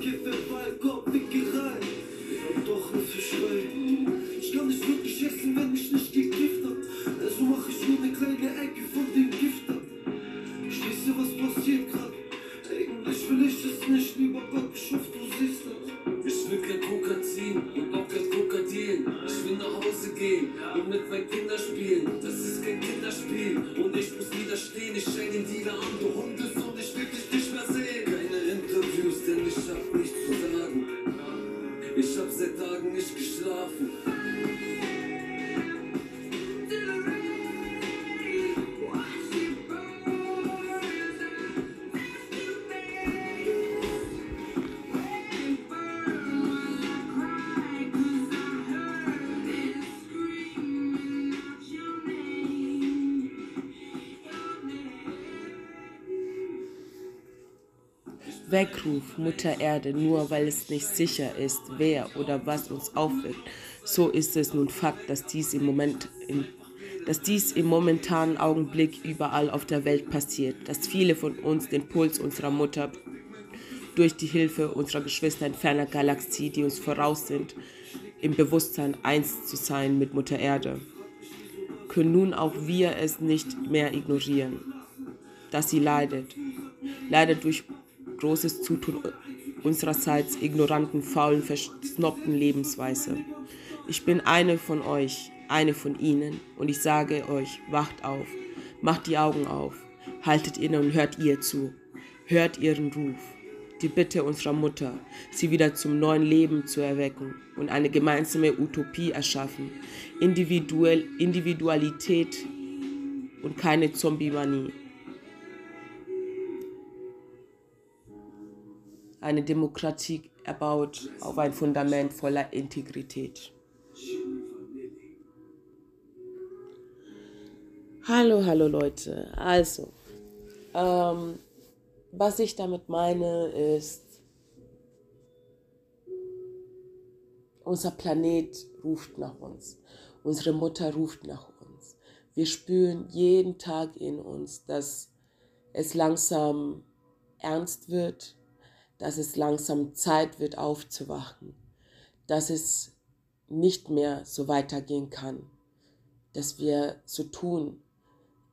Kiffe, Ballkorb, Wickerei. Und doch eine Fischrei. Ich kann nicht wirklich essen, wenn ich nicht gekifft hab. Also mach ich nur eine kleine Ecke von dem Gift. Ich weiß was passiert grad. Eigentlich will ich es nicht, lieber Gott, ich Weckruf, Mutter Erde, nur weil es nicht sicher ist, wer oder was uns aufweckt. So ist es nun Fakt, dass dies im Moment im, dass dies im momentanen Augenblick überall auf der Welt passiert, dass viele von uns den Puls unserer Mutter durch die Hilfe unserer Geschwister in ferner Galaxie, die uns voraus sind, im Bewusstsein eins zu sein mit Mutter Erde, können nun auch wir es nicht mehr ignorieren, dass sie leidet, leidet durch großes Zutun unsererseits ignoranten, faulen, versnobten Lebensweise. Ich bin eine von euch, eine von ihnen, und ich sage euch, wacht auf, macht die Augen auf, haltet inne und hört ihr zu, hört ihren Ruf, die Bitte unserer Mutter, sie wieder zum neuen Leben zu erwecken und eine gemeinsame Utopie erschaffen, Individuell, Individualität und keine Zombie-Manie. Eine Demokratie erbaut auf ein Fundament voller Integrität. Hallo, hallo Leute. Also, ähm, was ich damit meine ist, unser Planet ruft nach uns. Unsere Mutter ruft nach uns. Wir spüren jeden Tag in uns, dass es langsam ernst wird, dass es langsam Zeit wird aufzuwachen, dass es nicht mehr so weitergehen kann, dass wir so tun,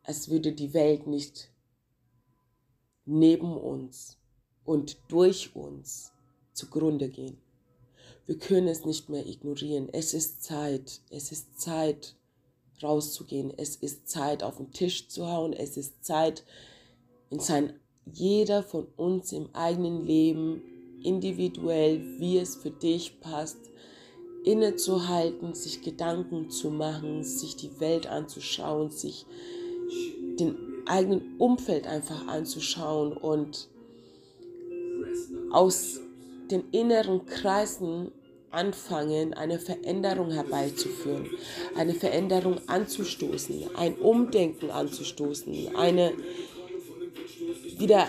als würde die Welt nicht neben uns und durch uns zugrunde gehen. Wir können es nicht mehr ignorieren. Es ist Zeit. Es ist Zeit, rauszugehen. Es ist Zeit, auf den Tisch zu hauen. Es ist Zeit, in sein jeder von uns im eigenen Leben individuell, wie es für dich passt, innezuhalten, sich Gedanken zu machen, sich die Welt anzuschauen, sich den eigenen Umfeld einfach anzuschauen und aus den inneren Kreisen anfangen, eine Veränderung herbeizuführen, eine Veränderung anzustoßen, ein Umdenken anzustoßen, eine wieder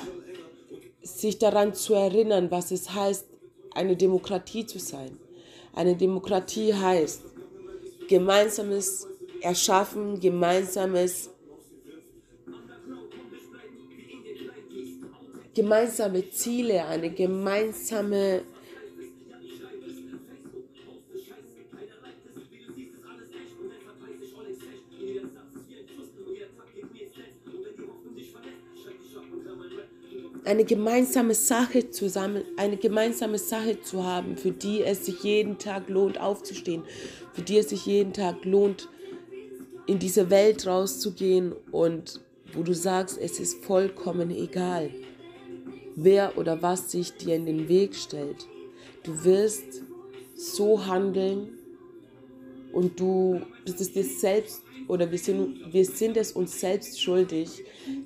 sich daran zu erinnern, was es heißt, eine Demokratie zu sein. Eine Demokratie heißt gemeinsames Erschaffen, gemeinsames gemeinsame Ziele, eine gemeinsame eine gemeinsame Sache zusammen, eine gemeinsame Sache zu haben, für die es sich jeden Tag lohnt aufzustehen, für die es sich jeden Tag lohnt in diese Welt rauszugehen und wo du sagst, es ist vollkommen egal, wer oder was sich dir in den Weg stellt. Du wirst so handeln und du bist es dir selbst oder wir sind, wir sind es uns selbst schuldig,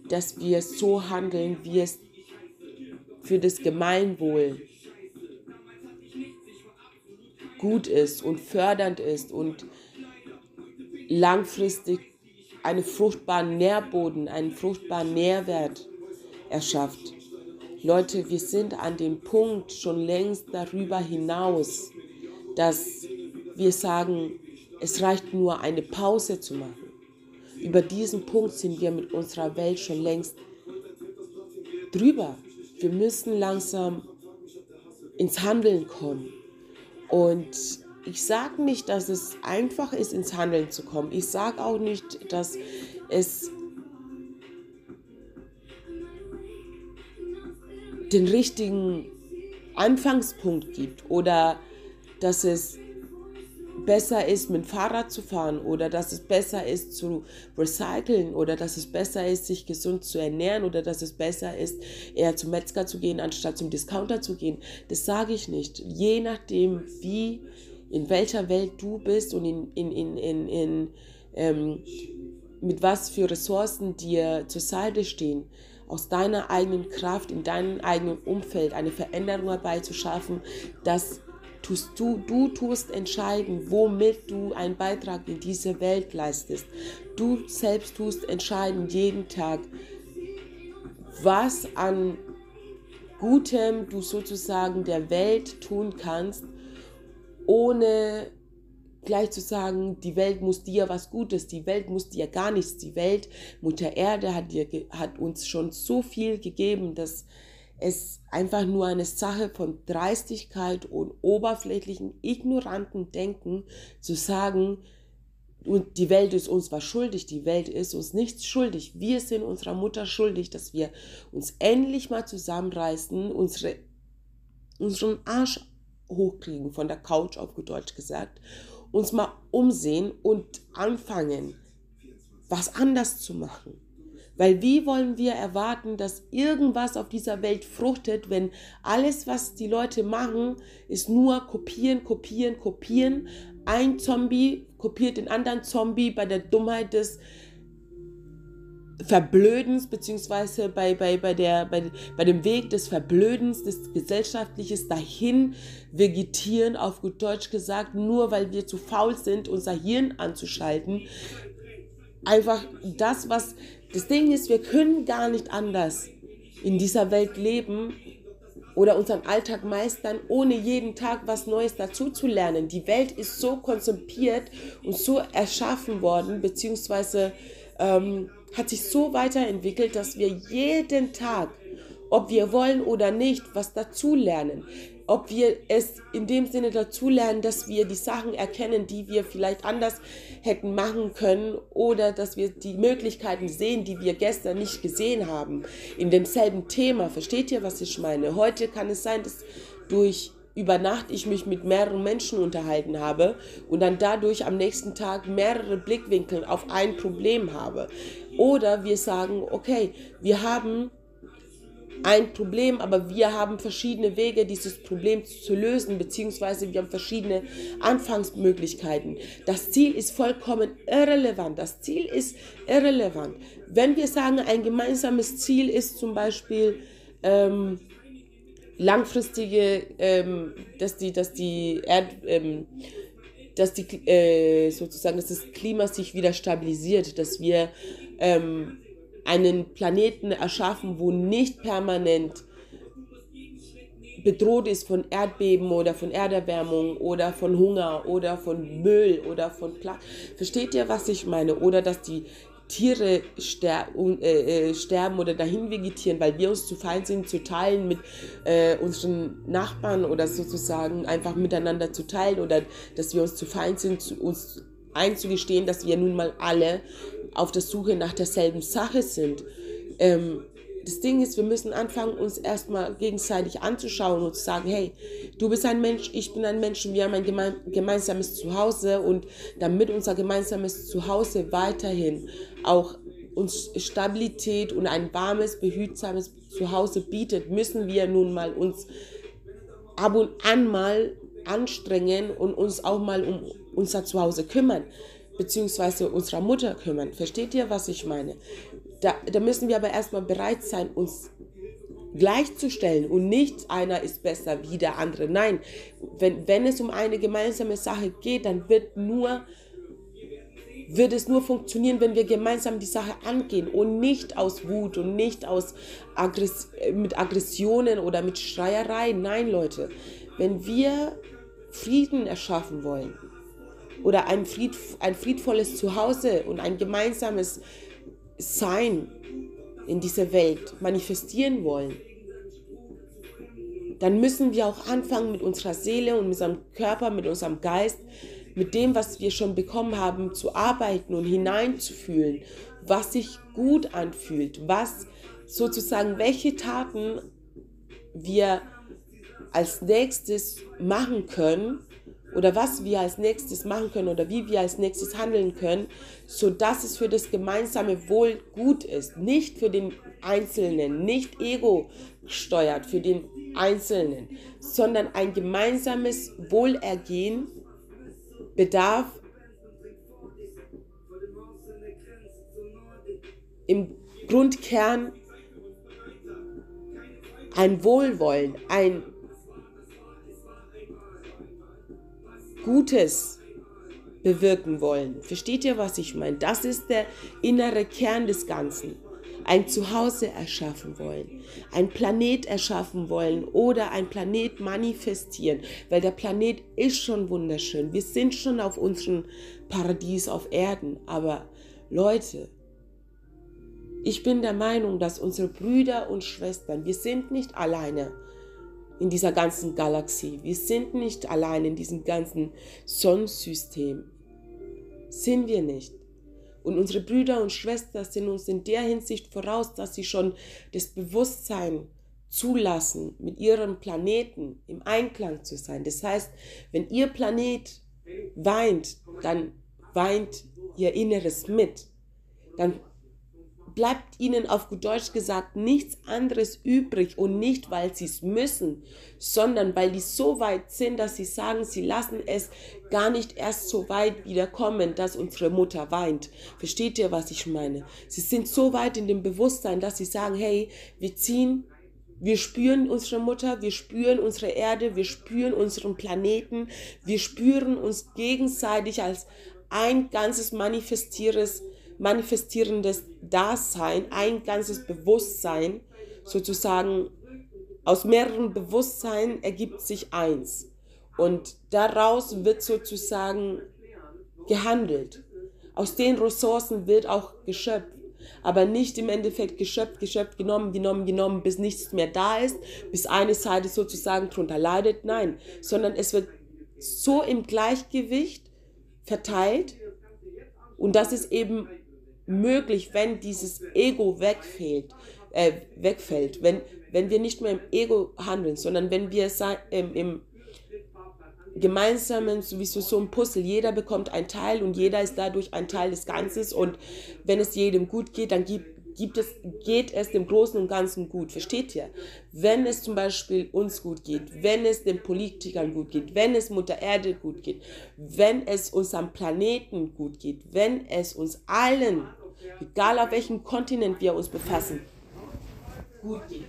dass wir so handeln, wie es für das Gemeinwohl gut ist und fördernd ist und langfristig einen fruchtbaren Nährboden, einen fruchtbaren Nährwert erschafft. Leute, wir sind an dem Punkt schon längst darüber hinaus, dass wir sagen, es reicht nur eine Pause zu machen. Über diesen Punkt sind wir mit unserer Welt schon längst drüber wir müssen langsam ins Handeln kommen. Und ich sage nicht, dass es einfach ist, ins Handeln zu kommen. Ich sage auch nicht, dass es den richtigen Anfangspunkt gibt oder dass es besser ist, mit dem Fahrrad zu fahren oder dass es besser ist, zu recyceln oder dass es besser ist, sich gesund zu ernähren oder dass es besser ist, eher zum Metzger zu gehen, anstatt zum Discounter zu gehen. Das sage ich nicht. Je nachdem, wie, in welcher Welt du bist und in, in, in, in, in ähm, mit was für Ressourcen dir zur Seite stehen, aus deiner eigenen Kraft, in deinem eigenen Umfeld eine Veränderung herbeizuschaffen, dass tust du, du tust entscheiden, womit du einen Beitrag in diese Welt leistest. Du selbst tust entscheiden jeden Tag, was an Gutem du sozusagen der Welt tun kannst, ohne gleich zu sagen, die Welt muss dir was Gutes, die Welt muss dir gar nichts. Die Welt, Mutter Erde hat, dir, hat uns schon so viel gegeben, dass es einfach nur eine Sache von Dreistigkeit und oberflächlichen, ignoranten Denken zu sagen, und die Welt ist uns was schuldig, die Welt ist uns nichts schuldig. Wir sind unserer Mutter schuldig, dass wir uns endlich mal zusammenreißen, unsere, unseren Arsch hochkriegen, von der Couch auf gut Deutsch gesagt, uns mal umsehen und anfangen, was anders zu machen. Weil wie wollen wir erwarten, dass irgendwas auf dieser Welt fruchtet, wenn alles, was die Leute machen, ist nur kopieren, kopieren, kopieren. Ein Zombie kopiert den anderen Zombie bei der Dummheit des Verblödens, beziehungsweise bei, bei, bei, der, bei, bei dem Weg des Verblödens, des gesellschaftliches dahin vegetieren, auf gut Deutsch gesagt, nur weil wir zu faul sind, unser Hirn anzuschalten. Einfach das, was das Ding ist, wir können gar nicht anders in dieser Welt leben oder unseren Alltag meistern, ohne jeden Tag was Neues dazu zu lernen. Die Welt ist so konzipiert und so erschaffen worden, beziehungsweise ähm, hat sich so weiterentwickelt, dass wir jeden Tag, ob wir wollen oder nicht, was dazu lernen ob wir es in dem Sinne dazu lernen, dass wir die Sachen erkennen, die wir vielleicht anders hätten machen können oder dass wir die Möglichkeiten sehen, die wir gestern nicht gesehen haben. In demselben Thema. Versteht ihr, was ich meine? Heute kann es sein, dass durch über Nacht ich mich mit mehreren Menschen unterhalten habe und dann dadurch am nächsten Tag mehrere Blickwinkel auf ein Problem habe. Oder wir sagen, okay, wir haben ein Problem, aber wir haben verschiedene Wege, dieses Problem zu lösen, beziehungsweise wir haben verschiedene Anfangsmöglichkeiten. Das Ziel ist vollkommen irrelevant. Das Ziel ist irrelevant. Wenn wir sagen, ein gemeinsames Ziel ist zum Beispiel ähm, langfristige, ähm, dass die, dass die Erd, ähm, dass die äh, sozusagen, dass das Klima sich wieder stabilisiert, dass wir ähm, einen Planeten erschaffen, wo nicht permanent bedroht ist von Erdbeben oder von Erderwärmung oder von Hunger oder von Müll oder von Pla Versteht ihr, was ich meine? Oder dass die Tiere ster äh, äh, sterben oder dahin vegetieren, weil wir uns zu fein sind, zu teilen mit äh, unseren Nachbarn oder sozusagen einfach miteinander zu teilen oder dass wir uns zu fein sind, zu, uns einzugestehen, dass wir nun mal alle auf der Suche nach derselben Sache sind. Ähm, das Ding ist, wir müssen anfangen, uns erstmal gegenseitig anzuschauen und zu sagen, hey, du bist ein Mensch, ich bin ein Mensch und wir haben ein geme gemeinsames Zuhause und damit unser gemeinsames Zuhause weiterhin auch uns Stabilität und ein warmes, behütsames Zuhause bietet, müssen wir nun mal uns ab und an mal anstrengen und uns auch mal um unser Zuhause kümmern beziehungsweise unserer Mutter kümmern. Versteht ihr, was ich meine? Da, da müssen wir aber erstmal bereit sein, uns gleichzustellen und nicht einer ist besser wie der andere. Nein, wenn, wenn es um eine gemeinsame Sache geht, dann wird nur wird es nur funktionieren, wenn wir gemeinsam die Sache angehen und nicht aus Wut und nicht aus Aggress mit Aggressionen oder mit Schreierei. Nein, Leute, wenn wir Frieden erschaffen wollen, oder ein, fried, ein friedvolles Zuhause und ein gemeinsames Sein in dieser Welt manifestieren wollen, dann müssen wir auch anfangen, mit unserer Seele und mit unserem Körper, mit unserem Geist, mit dem, was wir schon bekommen haben, zu arbeiten und hineinzufühlen, was sich gut anfühlt, was sozusagen, welche Taten wir als nächstes machen können oder was wir als nächstes machen können oder wie wir als nächstes handeln können, so dass es für das gemeinsame Wohl gut ist, nicht für den Einzelnen, nicht ego steuert für den Einzelnen, sondern ein gemeinsames Wohlergehen bedarf im Grundkern ein Wohlwollen, ein Gutes bewirken wollen. Versteht ihr, was ich meine? Das ist der innere Kern des Ganzen. Ein Zuhause erschaffen wollen, ein Planet erschaffen wollen oder ein Planet manifestieren, weil der Planet ist schon wunderschön. Wir sind schon auf unserem Paradies auf Erden, aber Leute, ich bin der Meinung, dass unsere Brüder und Schwestern, wir sind nicht alleine in dieser ganzen Galaxie. Wir sind nicht allein in diesem ganzen Sonnensystem. Sind wir nicht. Und unsere Brüder und Schwestern sind uns in der Hinsicht voraus, dass sie schon das Bewusstsein zulassen, mit ihrem Planeten im Einklang zu sein. Das heißt, wenn ihr Planet weint, dann weint ihr Inneres mit. Dann bleibt ihnen auf gut Deutsch gesagt nichts anderes übrig und nicht, weil sie es müssen, sondern weil die so weit sind, dass sie sagen, sie lassen es gar nicht erst so weit wiederkommen, dass unsere Mutter weint. Versteht ihr, was ich meine? Sie sind so weit in dem Bewusstsein, dass sie sagen, hey, wir ziehen wir spüren unsere Mutter, wir spüren unsere Erde, wir spüren unseren Planeten, wir spüren uns gegenseitig als ein ganzes manifestierendes manifestierendes Dasein, ein ganzes Bewusstsein, sozusagen aus mehreren Bewusstseinen ergibt sich eins. Und daraus wird sozusagen gehandelt. Aus den Ressourcen wird auch geschöpft. Aber nicht im Endeffekt geschöpft, geschöpft, genommen, genommen, genommen, bis nichts mehr da ist, bis eine Seite sozusagen drunter leidet. Nein, sondern es wird so im Gleichgewicht verteilt. Und das ist eben möglich, wenn dieses Ego wegfällt, äh, wegfällt, wenn, wenn wir nicht mehr im Ego handeln, sondern wenn wir ähm, im gemeinsamen, sowieso so ein Puzzle, jeder bekommt ein Teil und jeder ist dadurch ein Teil des Ganzen und wenn es jedem gut geht, dann gibt gibt es, geht es dem Großen und Ganzen gut. Versteht ihr? Wenn es zum Beispiel uns gut geht, wenn es den Politikern gut geht, wenn es Mutter Erde gut geht, wenn es unserem Planeten gut geht, wenn es uns allen, egal auf welchem Kontinent wir uns befassen, gut geht.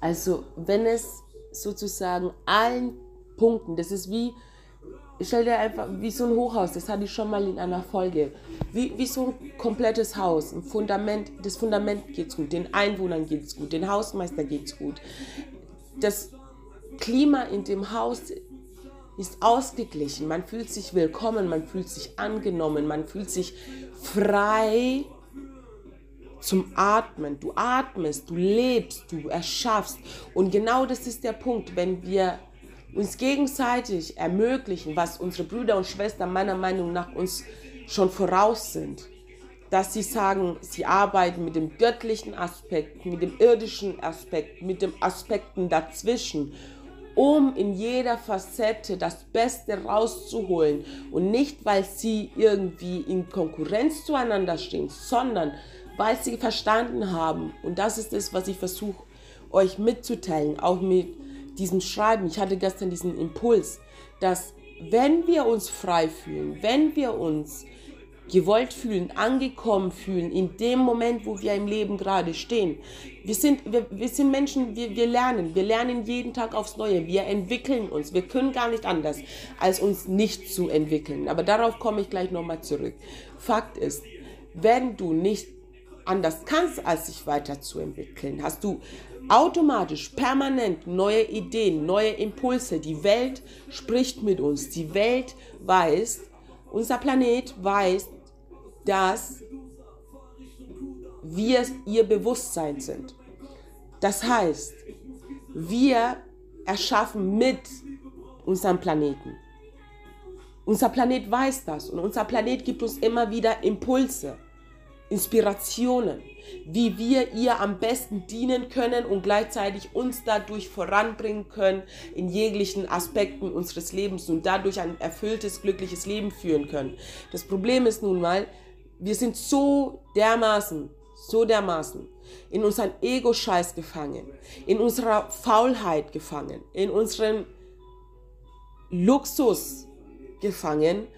Also wenn es sozusagen allen Punkten, das ist wie, stell dir einfach wie so ein Hochhaus, das hatte ich schon mal in einer Folge, wie, wie so ein komplettes Haus, ein Fundament, das Fundament geht's gut, den Einwohnern geht's gut, den Hausmeister geht's gut. Das Klima in dem Haus ist ausgeglichen, man fühlt sich willkommen, man fühlt sich angenommen, man fühlt sich frei zum Atmen. Du atmest, du lebst, du erschaffst. Und genau das ist der Punkt, wenn wir uns gegenseitig ermöglichen, was unsere Brüder und Schwestern meiner Meinung nach uns schon voraus sind, dass sie sagen, sie arbeiten mit dem göttlichen Aspekt, mit dem irdischen Aspekt, mit den Aspekten dazwischen, um in jeder Facette das Beste rauszuholen und nicht, weil sie irgendwie in Konkurrenz zueinander stehen, sondern weil sie verstanden haben. Und das ist es, was ich versuche euch mitzuteilen, auch mit diesem Schreiben. Ich hatte gestern diesen Impuls, dass wenn wir uns frei fühlen, wenn wir uns gewollt fühlen, angekommen fühlen, in dem Moment, wo wir im Leben gerade stehen. Wir sind, wir, wir sind Menschen, wir, wir lernen, wir lernen jeden Tag aufs Neue, wir entwickeln uns, wir können gar nicht anders, als uns nicht zu entwickeln. Aber darauf komme ich gleich nochmal zurück. Fakt ist, wenn du nicht anders kannst, als sich weiterzuentwickeln, hast du automatisch, permanent neue Ideen, neue Impulse. Die Welt spricht mit uns. Die Welt weiß, unser Planet weiß, dass wir ihr Bewusstsein sind. Das heißt, wir erschaffen mit unserem Planeten. Unser Planet weiß das und unser Planet gibt uns immer wieder Impulse, Inspirationen, wie wir ihr am besten dienen können und gleichzeitig uns dadurch voranbringen können in jeglichen Aspekten unseres Lebens und dadurch ein erfülltes, glückliches Leben führen können. Das Problem ist nun mal, wir sind so dermaßen, so dermaßen in unseren Ego-Scheiß gefangen, in unserer Faulheit gefangen, in unserem Luxus gefangen,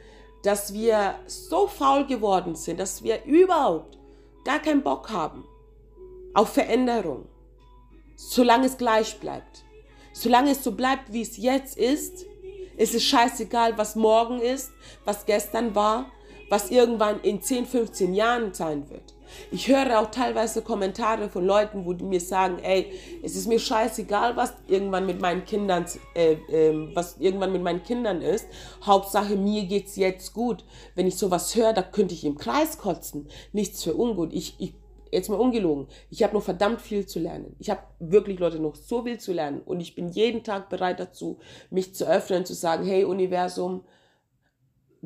dass wir so faul geworden sind, dass wir überhaupt gar keinen Bock haben auf Veränderung, solange es gleich bleibt. Solange es so bleibt, wie es jetzt ist, ist es scheißegal, was morgen ist, was gestern war, was irgendwann in 10, 15 Jahren sein wird. Ich höre auch teilweise Kommentare von Leuten, wo die mir sagen, ey, es ist mir scheißegal, was irgendwann mit meinen Kindern, äh, äh, was irgendwann mit meinen Kindern ist. Hauptsache mir geht's jetzt gut. Wenn ich sowas höre, da könnte ich im Kreis kotzen. Nichts für ungut. Ich, ich jetzt mal ungelogen, ich habe noch verdammt viel zu lernen. Ich habe wirklich, Leute, noch so viel zu lernen. Und ich bin jeden Tag bereit dazu, mich zu öffnen, zu sagen, hey Universum,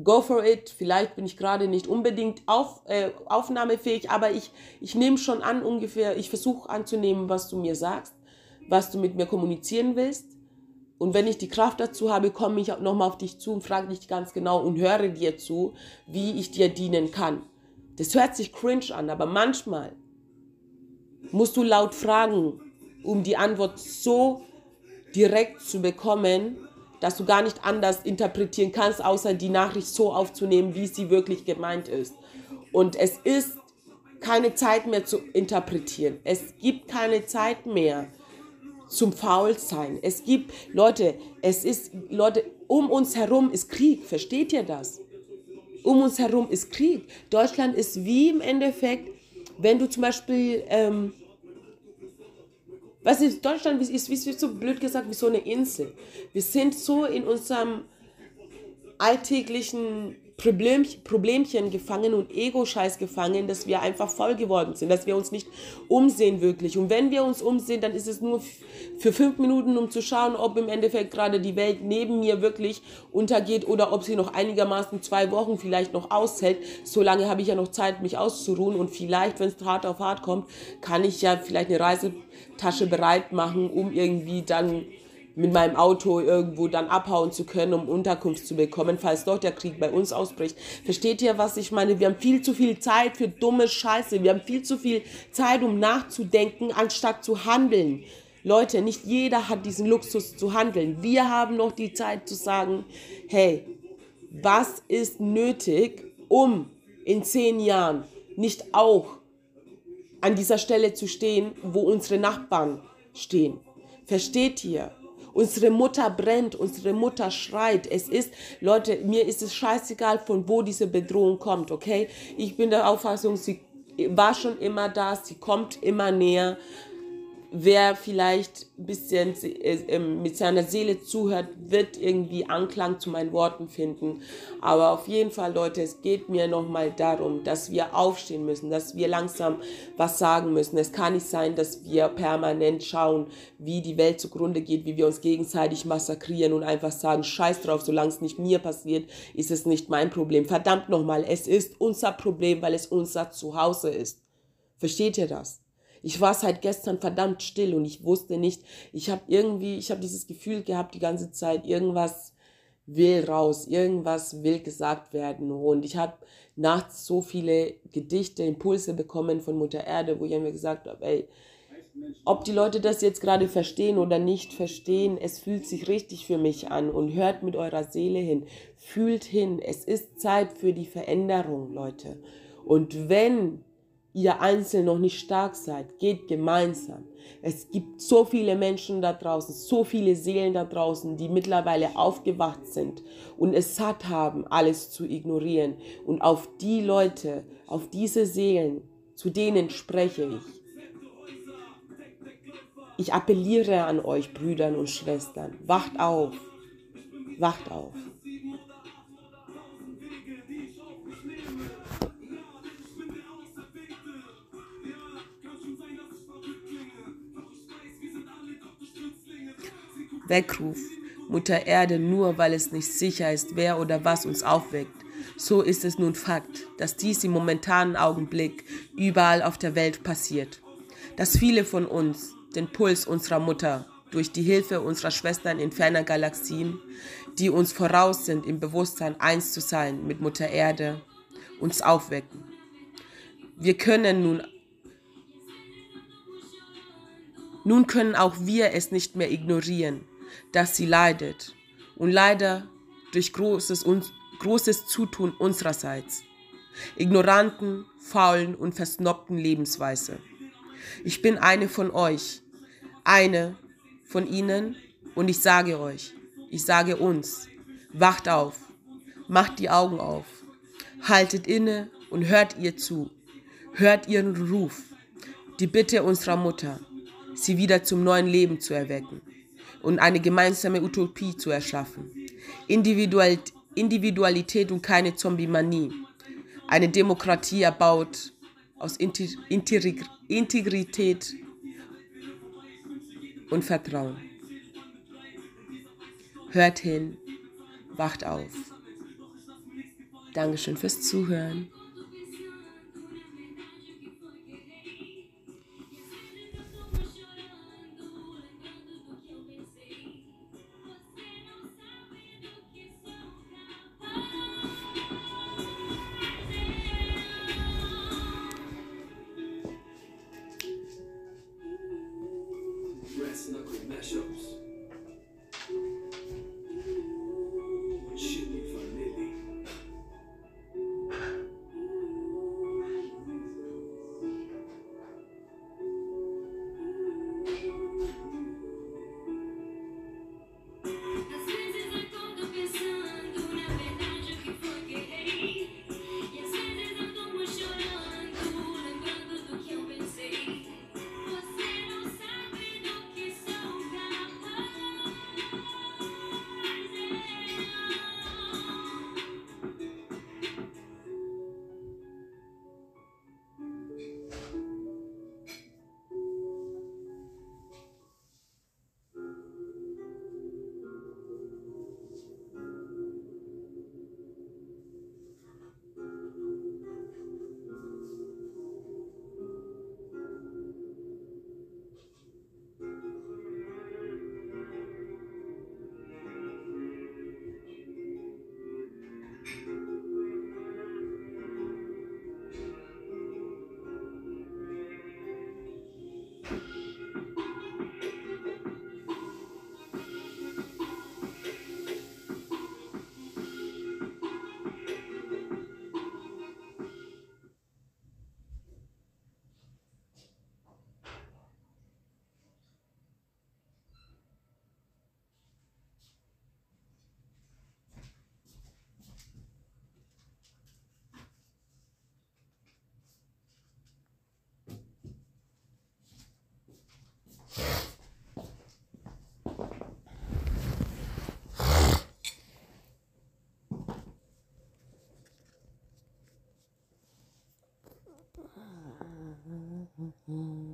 go for it. Vielleicht bin ich gerade nicht unbedingt auf, äh, aufnahmefähig, aber ich, ich nehme schon an ungefähr, ich versuche anzunehmen, was du mir sagst, was du mit mir kommunizieren willst. Und wenn ich die Kraft dazu habe, komme ich nochmal auf dich zu und frage dich ganz genau und höre dir zu, wie ich dir dienen kann. Das hört sich cringe an, aber manchmal musst du laut fragen, um die Antwort so direkt zu bekommen, dass du gar nicht anders interpretieren kannst, außer die Nachricht so aufzunehmen, wie sie wirklich gemeint ist. Und es ist keine Zeit mehr zu interpretieren. Es gibt keine Zeit mehr zum Faulsein. Es gibt, Leute, es ist, Leute, um uns herum ist Krieg. Versteht ihr das? Um uns herum ist Krieg. Deutschland ist wie im Endeffekt, wenn du zum Beispiel, ähm, was ist, Deutschland ist, ist, ist so blöd gesagt, wie so eine Insel. Wir sind so in unserem alltäglichen Problem, Problemchen gefangen und Ego-Scheiß gefangen, dass wir einfach voll geworden sind, dass wir uns nicht umsehen wirklich. Und wenn wir uns umsehen, dann ist es nur für fünf Minuten, um zu schauen, ob im Endeffekt gerade die Welt neben mir wirklich untergeht oder ob sie noch einigermaßen zwei Wochen vielleicht noch aushält. Solange habe ich ja noch Zeit, mich auszuruhen und vielleicht, wenn es hart auf hart kommt, kann ich ja vielleicht eine Reisetasche bereit machen, um irgendwie dann mit meinem Auto irgendwo dann abhauen zu können, um Unterkunft zu bekommen, falls dort der Krieg bei uns ausbricht. Versteht ihr, was ich meine? Wir haben viel zu viel Zeit für dumme Scheiße. Wir haben viel zu viel Zeit, um nachzudenken, anstatt zu handeln. Leute, nicht jeder hat diesen Luxus zu handeln. Wir haben noch die Zeit zu sagen, hey, was ist nötig, um in zehn Jahren nicht auch an dieser Stelle zu stehen, wo unsere Nachbarn stehen. Versteht ihr? Unsere Mutter brennt, unsere Mutter schreit. Es ist, Leute, mir ist es scheißegal, von wo diese Bedrohung kommt, okay? Ich bin der Auffassung, sie war schon immer da, sie kommt immer näher wer vielleicht ein bisschen äh, ähm, mit seiner Seele zuhört, wird irgendwie Anklang zu meinen Worten finden. Aber auf jeden Fall, Leute, es geht mir nochmal darum, dass wir aufstehen müssen, dass wir langsam was sagen müssen. Es kann nicht sein, dass wir permanent schauen, wie die Welt zugrunde geht, wie wir uns gegenseitig massakrieren und einfach sagen, scheiß drauf, solange es nicht mir passiert, ist es nicht mein Problem. Verdammt nochmal, es ist unser Problem, weil es unser Zuhause ist. Versteht ihr das? Ich war seit gestern verdammt still und ich wusste nicht, ich habe irgendwie, ich habe dieses Gefühl gehabt die ganze Zeit, irgendwas will raus, irgendwas will gesagt werden. Und ich habe nachts so viele Gedichte, Impulse bekommen von Mutter Erde, wo ich mir gesagt habe, ey, ob die Leute das jetzt gerade verstehen oder nicht verstehen, es fühlt sich richtig für mich an und hört mit eurer Seele hin, fühlt hin. Es ist Zeit für die Veränderung, Leute. Und wenn ihr einzeln noch nicht stark seid, geht gemeinsam. Es gibt so viele Menschen da draußen, so viele Seelen da draußen, die mittlerweile aufgewacht sind und es satt haben, alles zu ignorieren. Und auf die Leute, auf diese Seelen, zu denen spreche ich. Ich appelliere an euch, Brüdern und Schwestern, wacht auf, wacht auf. Weckruf, Mutter Erde, nur weil es nicht sicher ist, wer oder was uns aufweckt. So ist es nun Fakt, dass dies im momentanen Augenblick überall auf der Welt passiert. Dass viele von uns den Puls unserer Mutter durch die Hilfe unserer Schwestern in ferner Galaxien, die uns voraus sind, im Bewusstsein eins zu sein mit Mutter Erde, uns aufwecken. Wir können nun nun können auch wir es nicht mehr ignorieren, dass sie leidet. Und leider durch großes, großes Zutun unsererseits, ignoranten, faulen und versnobten Lebensweise. Ich bin eine von euch, eine von ihnen. Und ich sage euch, ich sage uns, wacht auf, macht die Augen auf, haltet inne und hört ihr zu, hört ihren Ruf, die Bitte unserer Mutter, sie wieder zum neuen Leben zu erwecken und eine gemeinsame Utopie zu erschaffen. Individualität und keine Zombie-Manie. Eine Demokratie erbaut aus Integrität und Vertrauen. Hört hin, wacht auf. Dankeschön fürs Zuhören. Mm-hmm.